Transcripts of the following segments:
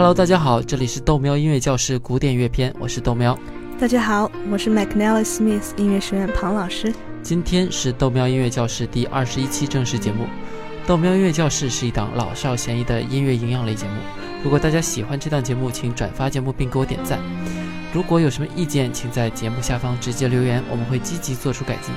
Hello，大家好，这里是豆喵音乐教室古典乐篇，我是豆喵。大家好，我是 McNally Smith 音乐学院庞老师。今天是豆喵音乐教室第二十一期正式节目。豆喵音乐教室是一档老少咸宜的音乐营养类节目。如果大家喜欢这档节目，请转发节目并给我点赞。如果有什么意见，请在节目下方直接留言，我们会积极做出改进。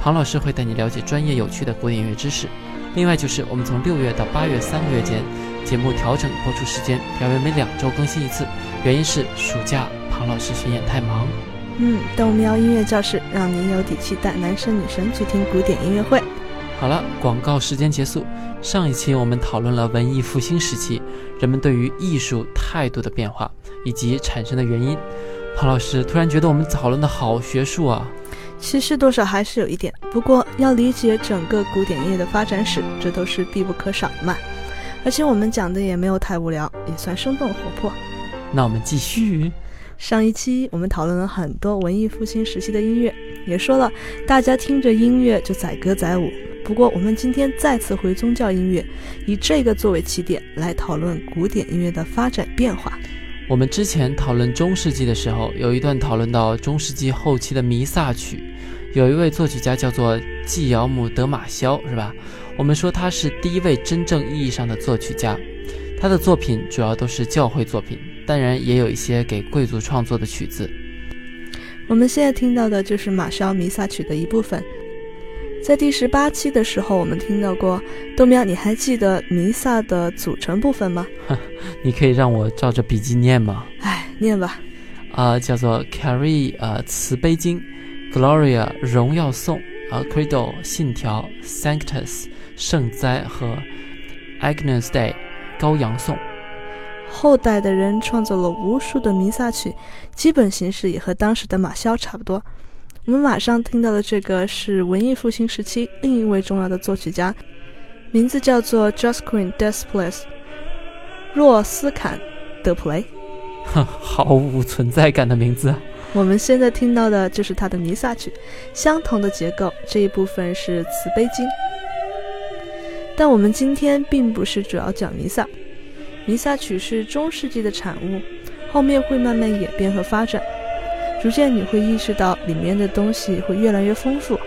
庞老师会带你了解专业有趣的古典音乐知识。另外就是我们从六月到八月三个月间，节目调整播出时间，改为每两周更新一次。原因是暑假庞老师巡演太忙。嗯，豆喵音乐教室让您有底气带男生女生去听古典音乐会。好了，广告时间结束。上一期我们讨论了文艺复兴时期人们对于艺术态度的变化以及产生的原因。庞老师突然觉得我们讨论的好学术啊。其实多少还是有一点，不过要理解整个古典音乐的发展史，这都是必不可少的嘛。而且我们讲的也没有太无聊，也算生动活泼。那我们继续。上一期我们讨论了很多文艺复兴时期的音乐，也说了大家听着音乐就载歌载舞。不过我们今天再次回宗教音乐，以这个作为起点来讨论古典音乐的发展变化。我们之前讨论中世纪的时候，有一段讨论到中世纪后期的弥撒曲。有一位作曲家叫做季尧姆·德马肖，是吧？我们说他是第一位真正意义上的作曲家。他的作品主要都是教会作品，当然也有一些给贵族创作的曲子。我们现在听到的就是马肖弥撒曲的一部分。在第十八期的时候，我们听到过豆苗，你还记得弥撒的组成部分吗？你可以让我照着笔记念吗？哎，念吧。啊，叫做 Carry，呃，慈悲经。Gloria 荣耀颂啊，Credo 信条，Sanctus 圣哉和 Agnus Dei 羔羊颂。后代的人创作了无数的弥撒曲，基本形式也和当时的马肖差不多。我们马上听到的这个是文艺复兴时期另一位重要的作曲家，名字叫做 Josquin Desples，若斯坎德普雷。哼，毫无存在感的名字。我们现在听到的就是他的弥撒曲，相同的结构，这一部分是慈悲经。但我们今天并不是主要讲弥撒，弥撒曲是中世纪的产物，后面会慢慢演变和发展，逐渐你会意识到里面的东西会越来越丰富。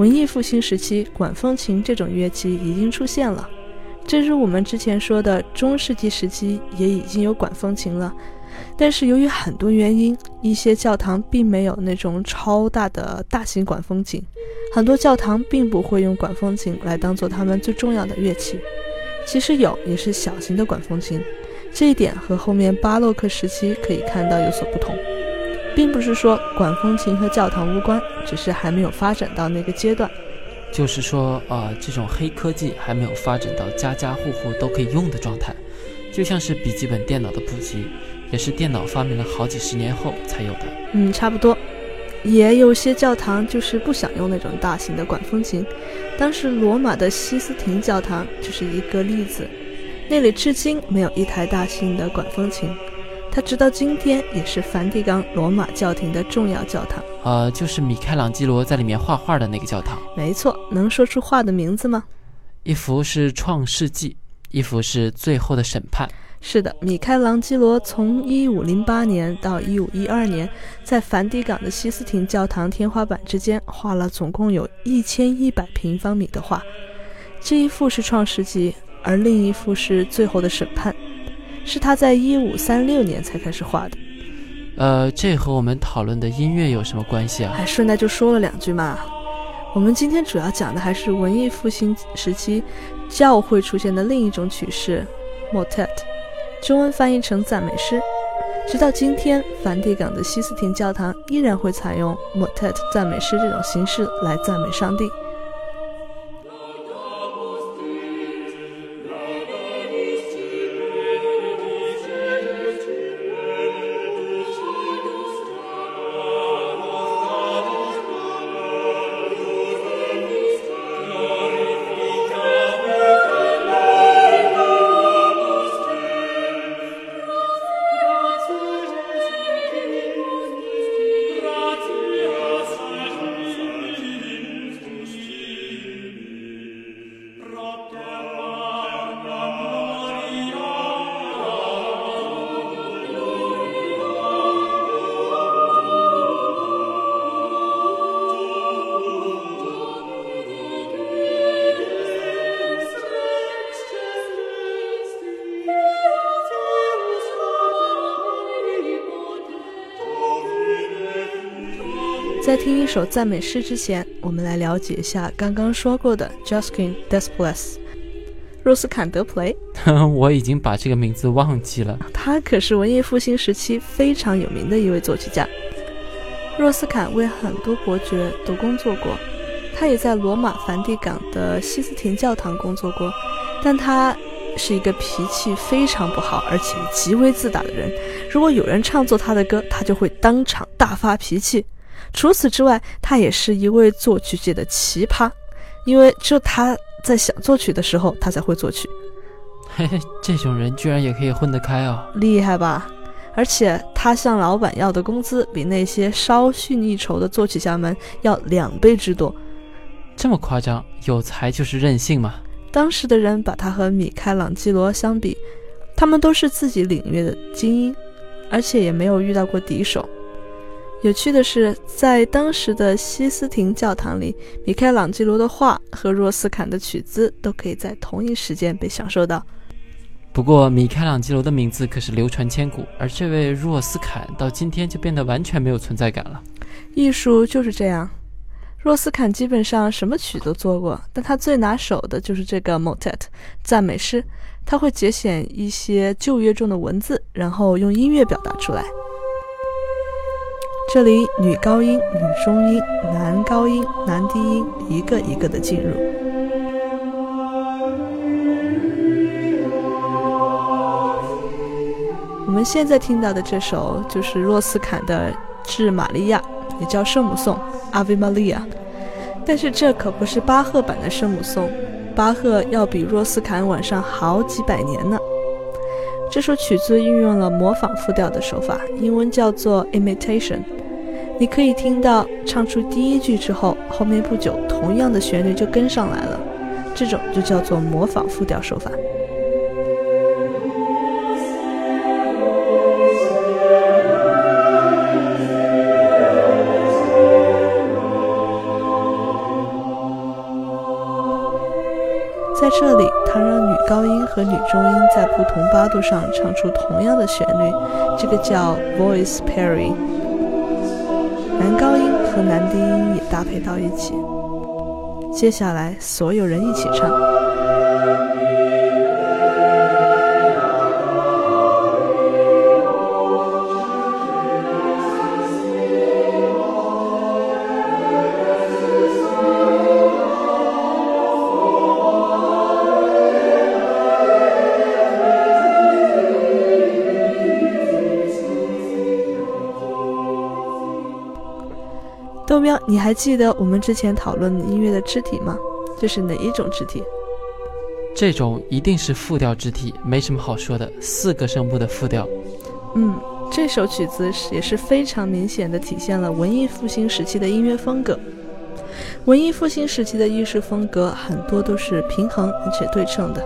文艺复兴时期，管风琴这种乐器已经出现了。正如我们之前说的，中世纪时期也已经有管风琴了。但是由于很多原因，一些教堂并没有那种超大的大型管风琴，很多教堂并不会用管风琴来当做他们最重要的乐器。即使有，也是小型的管风琴。这一点和后面巴洛克时期可以看到有所不同。并不是说管风琴和教堂无关，只是还没有发展到那个阶段。就是说，呃，这种黑科技还没有发展到家家户户都可以用的状态，就像是笔记本电脑的普及，也是电脑发明了好几十年后才有的。嗯，差不多。也有些教堂就是不想用那种大型的管风琴，当时罗马的西斯廷教堂就是一个例子，那里至今没有一台大型的管风琴。它直到今天也是梵蒂冈罗马教廷的重要教堂。呃，就是米开朗基罗在里面画画的那个教堂。没错，能说出画的名字吗？一幅是《创世纪》，一幅是《最后的审判》。是的，米开朗基罗从1508年到1512年，在梵蒂冈的西斯廷教堂天花板之间画了总共有一千一百平方米的画。这一幅是《创世纪》，而另一幅是《最后的审判》，是他在一五三六年才开始画的。呃，这和我们讨论的音乐有什么关系啊？还顺带就说了两句嘛。我们今天主要讲的还是文艺复兴时期教会出现的另一种曲式 ——motet。中文翻译成赞美诗，直到今天，梵蒂冈的西斯廷教堂依然会采用 motet 赞美诗这种形式来赞美上帝。在听一首赞美诗之前，我们来了解一下刚刚说过的 Josquin des p l a s 若斯坎德普雷。我已经把这个名字忘记了。他可是文艺复兴时期非常有名的一位作曲家。若斯坎为很多伯爵都工作过，他也在罗马梵蒂冈的西斯廷教堂工作过。但他是一个脾气非常不好，而且极为自大的人。如果有人唱作他的歌，他就会当场大发脾气。除此之外，他也是一位作曲界的奇葩，因为只有他在想作曲的时候，他才会作曲。嘿嘿，这种人居然也可以混得开哦，厉害吧？而且他向老板要的工资比那些稍逊一筹的作曲家们要两倍之多。这么夸张？有才就是任性嘛？当时的人把他和米开朗基罗相比，他们都是自己领域的精英，而且也没有遇到过敌手。有趣的是，在当时的西斯廷教堂里，米开朗基罗的画和若斯坎的曲子都可以在同一时间被享受到。不过，米开朗基罗的名字可是流传千古，而这位若斯坎到今天就变得完全没有存在感了。艺术就是这样，若斯坎基本上什么曲都做过，但他最拿手的就是这个 motet 赞美诗。他会节选一些旧约中的文字，然后用音乐表达出来。这里女高音、女中音、男高音、男低音一个一个的进入。我们现在听到的这首就是若斯坎的《致玛利亚》，也叫圣母颂 （Ave Maria）。但是这可不是巴赫版的圣母颂，巴赫要比若斯坎晚上好几百年呢。这首曲子运用了模仿复调的手法，英文叫做 imitation。你可以听到唱出第一句之后，后面不久同样的旋律就跟上来了，这种就叫做模仿复调手法。在这里，他让女高音和女中音在不同八度上唱出同样的旋律，这个叫 voice pairing。男高音和男低音也搭配到一起。接下来，所有人一起唱。豆喵，你还记得我们之前讨论音乐的肢体吗？这是哪一种肢体？这种一定是复调肢体，没什么好说的，四个声部的复调。嗯，这首曲子也是非常明显的体现了文艺复兴时期的音乐风格。文艺复兴时期的艺术风格很多都是平衡而且对称的，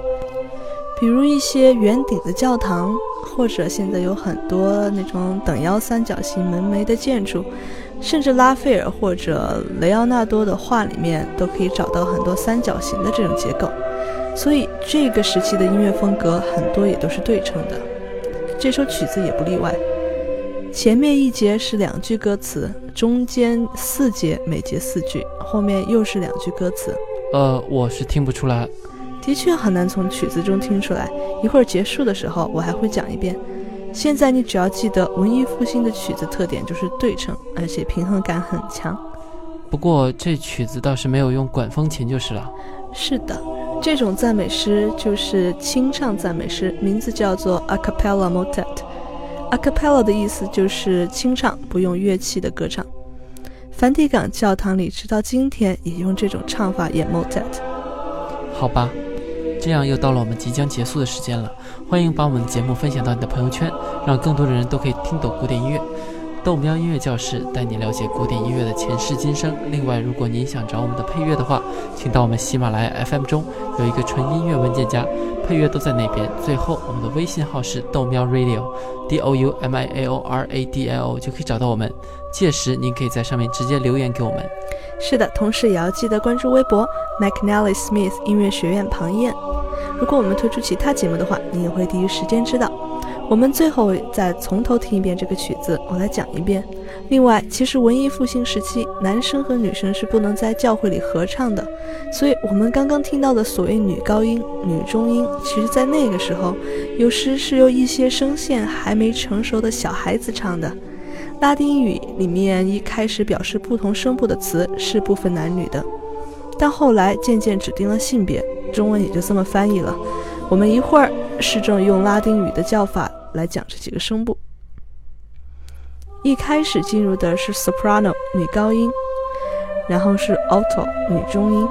比如一些圆顶的教堂，或者现在有很多那种等腰三角形门楣的建筑，甚至拉斐尔或者雷奥纳多的画里面都可以找到很多三角形的这种结构。所以这个时期的音乐风格很多也都是对称的，这首曲子也不例外。前面一节是两句歌词，中间四节每节四句，后面又是两句歌词。呃，我是听不出来。的确很难从曲子中听出来。一会儿结束的时候，我还会讲一遍。现在你只要记得文艺复兴的曲子特点就是对称，而且平衡感很强。不过这曲子倒是没有用管风琴就是了。是的，这种赞美诗就是清唱赞美诗，名字叫做 a cappella motet。a cappella 的意思就是清唱，不用乐器的歌唱。梵蒂冈教堂里直到今天也用这种唱法演 motet。好吧。这样又到了我们即将结束的时间了，欢迎把我们的节目分享到你的朋友圈，让更多的人都可以听懂古典音乐。豆喵音乐教室带你了解古典音乐的前世今生。另外，如果您想找我们的配乐的话，请到我们喜马拉雅 FM 中有一个纯音乐文件夹，配乐都在那边。最后，我们的微信号是豆喵 Radio，D O U M I A O R A D I O，就可以找到我们。届时您可以在上面直接留言给我们。是的，同时也要记得关注微博 McNally Smith 音乐学院庞燕。如果我们推出其他节目的话，你也会第一时间知道。我们最后再从头听一遍这个曲子，我来讲一遍。另外，其实文艺复兴时期，男生和女生是不能在教会里合唱的，所以我们刚刚听到的所谓女高音、女中音，其实在那个时候，有时是由一些声线还没成熟的小孩子唱的。拉丁语里面一开始表示不同声部的词是不分男女的，但后来渐渐指定了性别。中文也就这么翻译了。我们一会儿试着用拉丁语的叫法来讲这几个声部。一开始进入的是 soprano 女高音，然后是 alto 女中音，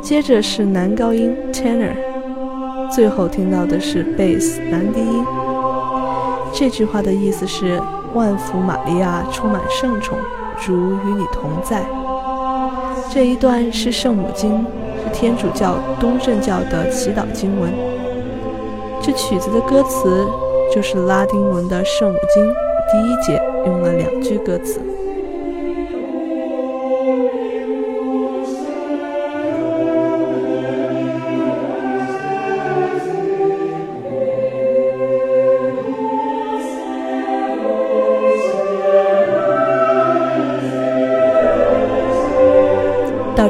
接着是男高音 tenor，最后听到的是 bass 男低音。这句话的意思是：万福玛利亚充满圣宠，主与你同在。这一段是圣母经。天主教东正教的祈祷经文。这曲子的歌词就是拉丁文的《圣母经》第一节，用了两句歌词。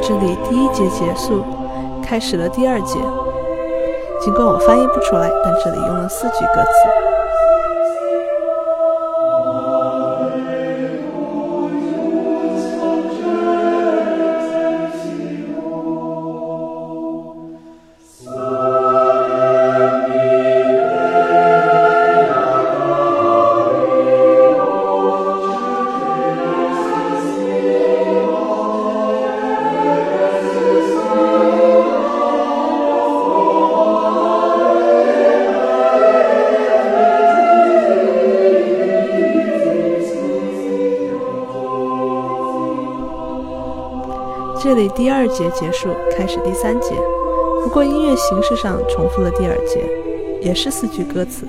这里，第一节结束，开始了第二节。尽管我翻译不出来，但这里用了四句歌词。第二节结束，开始第三节。不过音乐形式上重复了第二节，也是四句歌词。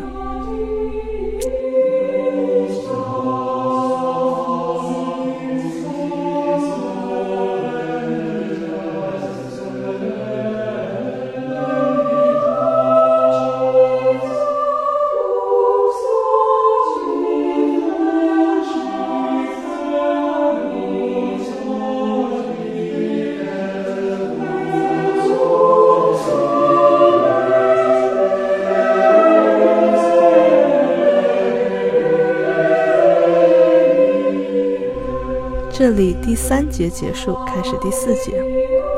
这里第三节结束，开始第四节，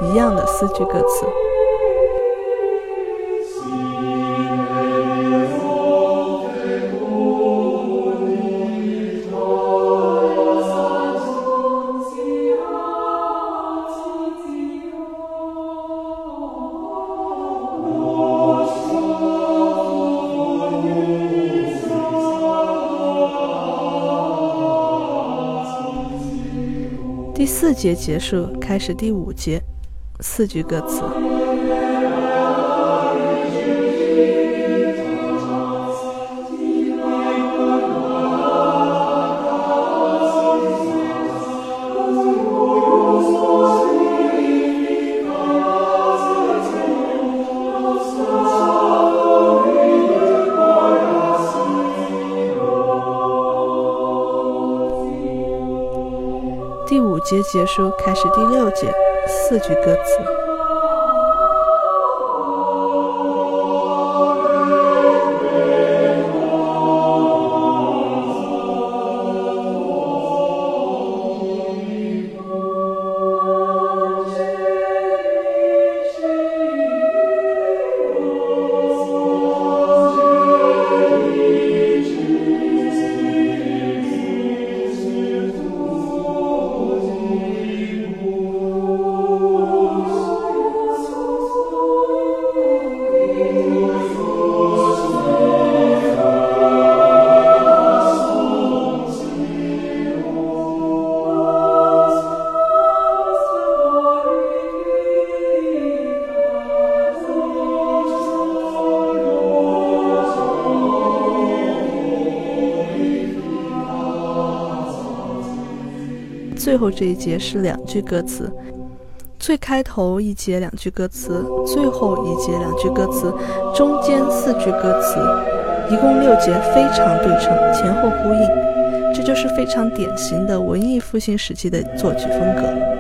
一样的四句歌词。第四节结束，开始第五节，四句歌词。第五节结束，开始第六节，四句歌词。后这一节是两句歌词，最开头一节两句歌词，最后一节两句歌词，中间四句歌词，一共六节非常对称，前后呼应，这就是非常典型的文艺复兴时期的作曲风格。